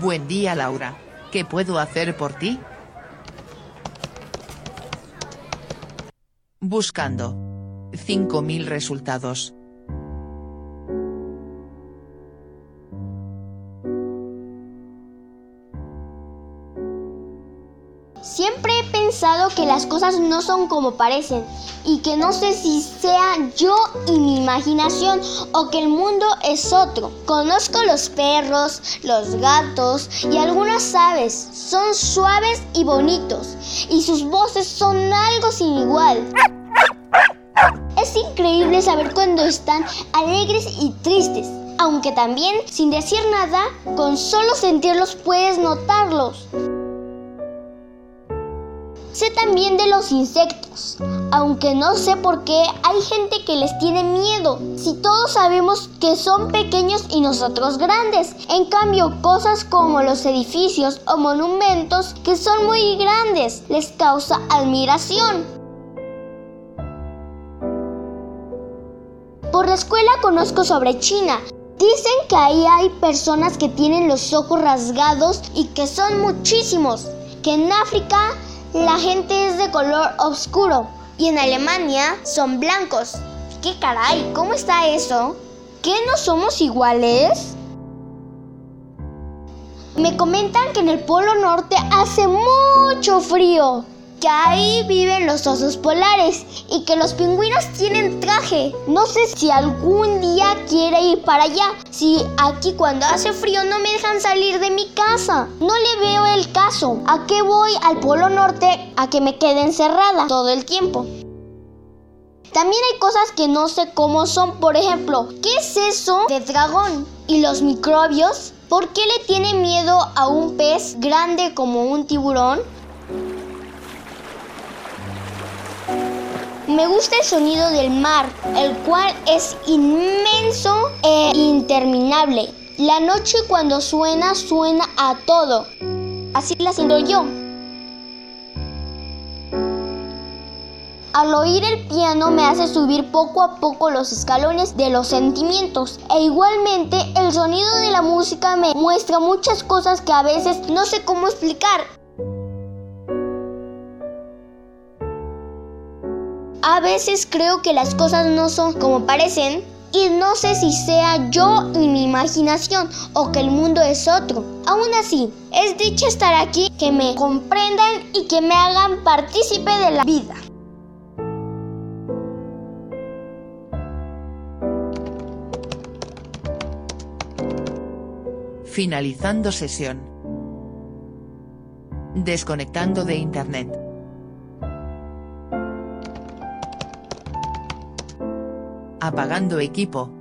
Buen día Laura. ¿Qué puedo hacer por ti? Buscando. 5000 resultados. Siempre he pensado que las cosas no son como parecen y que no sé si sea yo y mi imaginación o que el mundo es otro. Conozco los perros, los gatos y algunas aves. Son suaves y bonitos y sus voces son algo sin igual. Es increíble saber cuando están alegres y tristes, aunque también sin decir nada, con solo sentirlos puedes notarlos. Sé también de los insectos, aunque no sé por qué hay gente que les tiene miedo, si todos sabemos que son pequeños y nosotros grandes. En cambio, cosas como los edificios o monumentos que son muy grandes les causa admiración. Por la escuela conozco sobre China. Dicen que ahí hay personas que tienen los ojos rasgados y que son muchísimos. Que en África la gente es de color oscuro y en Alemania son blancos. ¿Qué caray? ¿Cómo está eso? ¿Qué no somos iguales? Me comentan que en el Polo Norte hace mucho frío que ahí viven los osos polares y que los pingüinos tienen traje. No sé si algún día quiere ir para allá. Si aquí cuando hace frío no me dejan salir de mi casa. No le caso. ¿A qué voy al Polo Norte a que me quede encerrada todo el tiempo? También hay cosas que no sé cómo son. Por ejemplo, ¿qué es eso de dragón? ¿Y los microbios? ¿Por qué le tiene miedo a un pez grande como un tiburón? Me gusta el sonido del mar, el cual es inmenso e interminable. La noche cuando suena, suena a todo. Así la siento yo. Al oír el piano me hace subir poco a poco los escalones de los sentimientos e igualmente el sonido de la música me muestra muchas cosas que a veces no sé cómo explicar. A veces creo que las cosas no son como parecen y no sé si sea yo y mi imaginación o que el mundo es otro. Aún así, es dicha estar aquí, que me comprendan y que me hagan partícipe de la vida. Finalizando sesión. Desconectando de Internet. Apagando equipo.